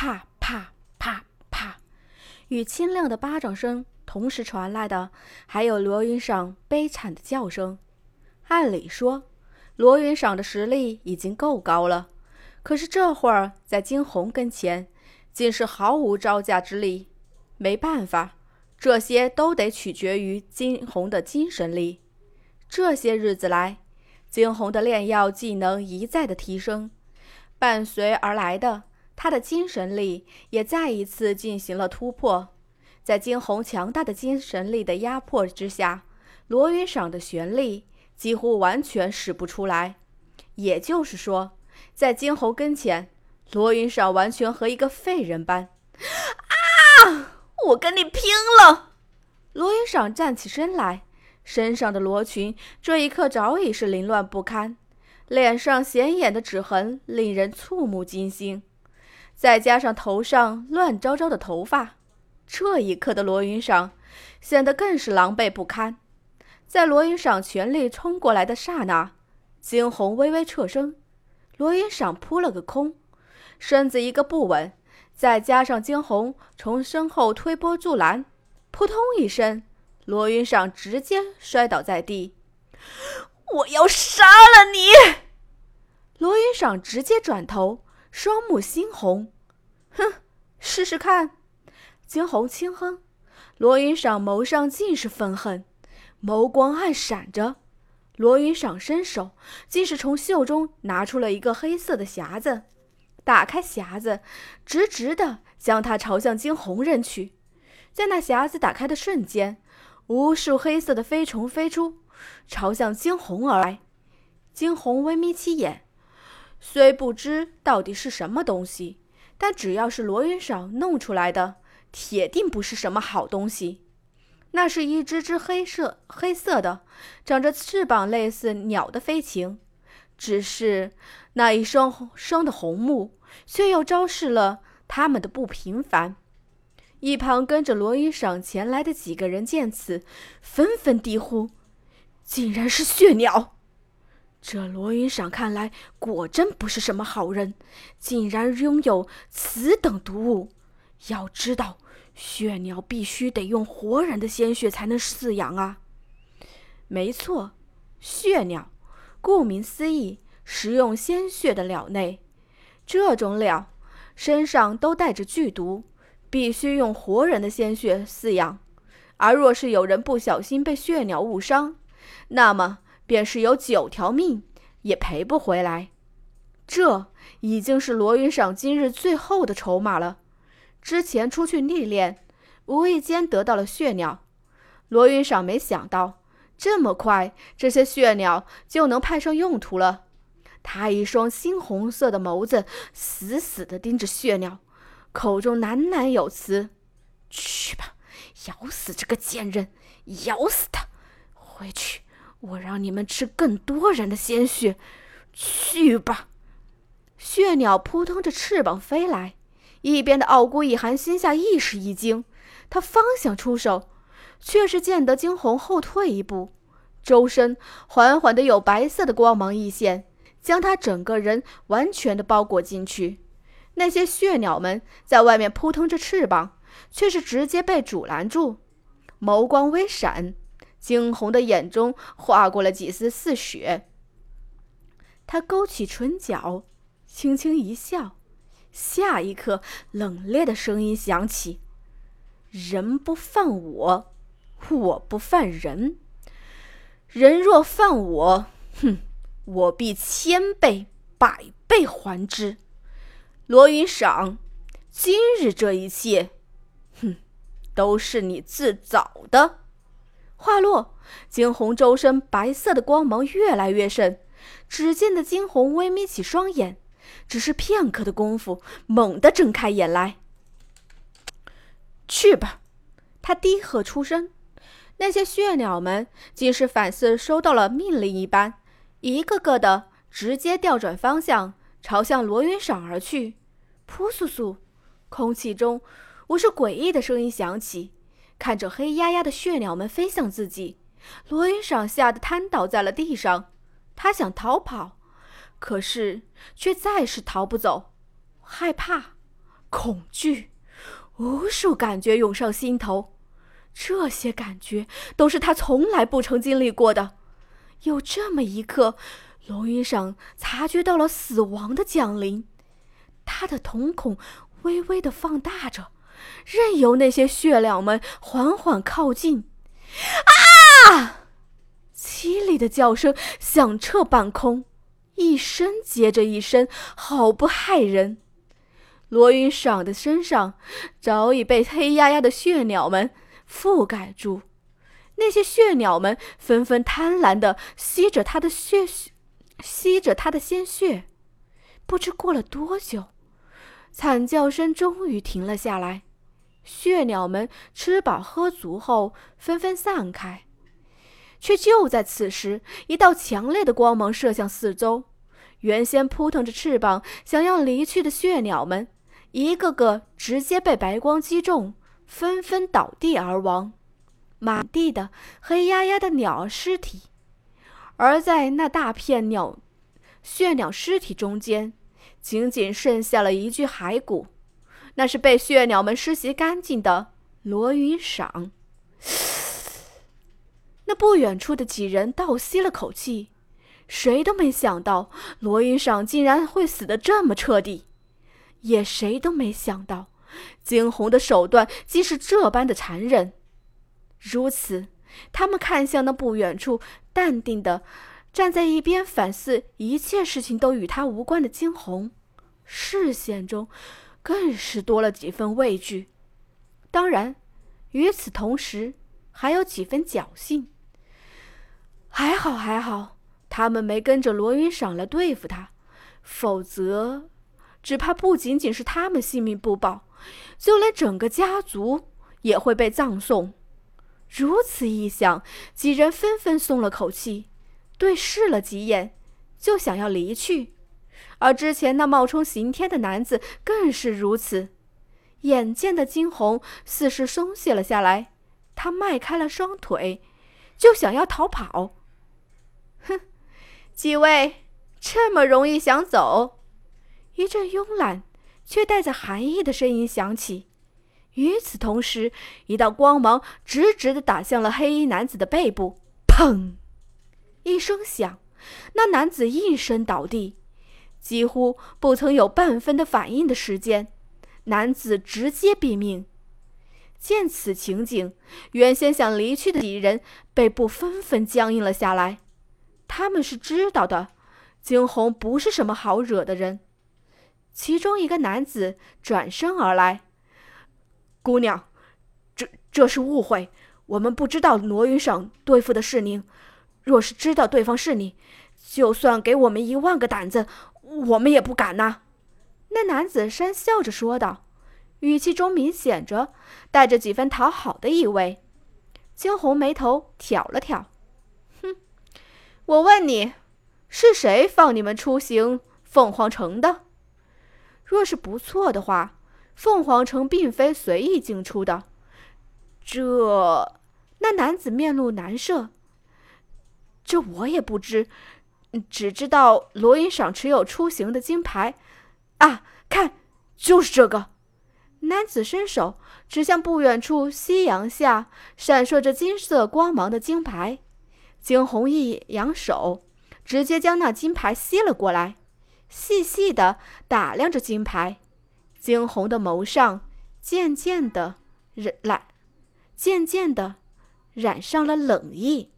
啪啪啪啪，与清亮的巴掌声同时传来的，还有罗云赏悲惨的叫声。按理说，罗云赏的实力已经够高了，可是这会儿在惊鸿跟前，竟是毫无招架之力。没办法，这些都得取决于惊鸿的精神力。这些日子来，惊鸿的炼药技能一再的提升，伴随而来的，他的精神力也再一次进行了突破。在惊鸿强大的精神力的压迫之下，罗云赏的玄力。几乎完全使不出来，也就是说，在惊鸿跟前，罗云赏完全和一个废人般。啊！我跟你拼了！罗云赏站起身来，身上的罗裙这一刻早已是凌乱不堪，脸上显眼的指痕令人触目惊心，再加上头上乱糟糟的头发，这一刻的罗云赏显得更是狼狈不堪。在罗云赏全力冲过来的刹那，惊鸿微微侧身，罗云赏扑了个空，身子一个不稳，再加上惊鸿从身后推波助澜，扑通一声，罗云赏直接摔倒在地。我要杀了你！罗云赏直接转头，双目猩红，哼，试试看。惊鸿轻哼，罗云赏眸上尽是愤恨。眸光暗闪着，罗云赏伸手，竟是从袖中拿出了一个黑色的匣子，打开匣子，直直的将它朝向惊鸿扔去。在那匣子打开的瞬间，无数黑色的飞虫飞出，朝向惊鸿而来。惊鸿微眯起眼，虽不知到底是什么东西，但只要是罗云赏弄出来的，铁定不是什么好东西。那是一只只黑色、黑色的、长着翅膀类似鸟的飞禽，只是那一双双的红目，却又昭示了他们的不平凡。一旁跟着罗云赏前来的几个人见此，纷纷低呼：“竟然是血鸟！”这罗云赏看来果真不是什么好人，竟然拥有此等毒物。要知道。血鸟必须得用活人的鲜血才能饲养啊！没错，血鸟，顾名思义，食用鲜血的鸟类。这种鸟身上都带着剧毒，必须用活人的鲜血饲养。而若是有人不小心被血鸟误伤，那么便是有九条命也赔不回来。这已经是罗云赏今日最后的筹码了。之前出去历练，无意间得到了血鸟。罗云赏没想到这么快，这些血鸟就能派上用途了。他一双猩红色的眸子死死地盯着血鸟，口中喃喃有词：“去吧，咬死这个贱人，咬死他！回去，我让你们吃更多人的鲜血。去吧！”血鸟扑腾着翅膀飞来。一边的傲孤一寒心下亦是一惊，他方想出手，却是见得惊鸿后退一步，周身缓缓的有白色的光芒溢现，将他整个人完全的包裹进去。那些血鸟们在外面扑腾着翅膀，却是直接被阻拦住。眸光微闪，惊鸿的眼中划过了几丝似血。他勾起唇角，轻轻一笑。下一刻，冷冽的声音响起：“人不犯我，我不犯人。人若犯我，哼，我必千倍百倍还之。”罗云赏，今日这一切，哼，都是你自找的。话落，惊鸿周身白色的光芒越来越盛，只见的惊鸿微眯起双眼。只是片刻的功夫，猛地睁开眼来。去吧！他低喝出声。那些血鸟们竟是反似收到了命令一般，一个个的直接调转方向，朝向罗云赏而去。扑簌簌，空气中无数诡异的声音响起。看着黑压压的血鸟们飞向自己，罗云赏吓得瘫倒在了地上。他想逃跑。可是，却再是逃不走，害怕，恐惧，无数感觉涌上心头。这些感觉都是他从来不曾经历过的。有这么一刻，罗云裳察觉到了死亡的降临，他的瞳孔微微的放大着，任由那些血鸟们缓缓靠近。啊！凄厉的叫声响彻半空，一声接着一声，好不骇人。罗云裳的身上早已被黑压压的血鸟们覆盖住，那些血鸟们纷纷贪婪地吸着他的血，吸着他的鲜血。不知过了多久，惨叫声终于停了下来。血鸟们吃饱喝足后，纷纷散开。却就在此时，一道强烈的光芒射向四周，原先扑腾着翅膀想要离去的血鸟们，一个个直接被白光击中，纷纷倒地而亡，满地的黑压压的鸟儿尸体。而在那大片鸟血鸟尸体中间，仅仅剩下了一具骸骨，那是被血鸟们施袭干净的罗云赏。那不远处的几人倒吸了口气，谁都没想到罗云裳竟然会死得这么彻底，也谁都没想到惊鸿的手段竟是这般的残忍。如此，他们看向那不远处淡定的站在一边反思一切事情都与他无关的惊鸿，视线中更是多了几分畏惧。当然，与此同时，还有几分侥幸。还好，还好，他们没跟着罗云赏来对付他，否则，只怕不仅仅是他们性命不保，就连整个家族也会被葬送。如此一想，几人纷纷松了口气，对视了几眼，就想要离去。而之前那冒充刑天的男子更是如此。眼见的惊鸿似是松懈了下来，他迈开了双腿，就想要逃跑。哼，几位这么容易想走？一阵慵懒却带着寒意的声音响起。与此同时，一道光芒直直的打向了黑衣男子的背部。砰！一声响，那男子应声倒地，几乎不曾有半分的反应的时间，男子直接毙命。见此情景，原先想离去的几人背部纷纷僵硬了下来。他们是知道的，惊鸿不是什么好惹的人。其中一个男子转身而来：“姑娘，这这是误会，我们不知道罗云裳对付的是您。若是知道对方是你，就算给我们一万个胆子，我们也不敢呐。”那男子讪笑着说道，语气中明显着带着几分讨好的意味。惊鸿眉头挑了挑。哼我问你，是谁放你们出行凤凰城的？若是不错的话，凤凰城并非随意进出的。这……那男子面露难色。这我也不知，只知道罗云赏持有出行的金牌。啊，看，就是这个。男子伸手指向不远处夕阳下闪烁着金色光芒的金牌。惊鸿一扬手，直接将那金牌吸了过来，细细的打量着金牌。惊鸿的眸上渐渐的染，渐渐的染上了冷意。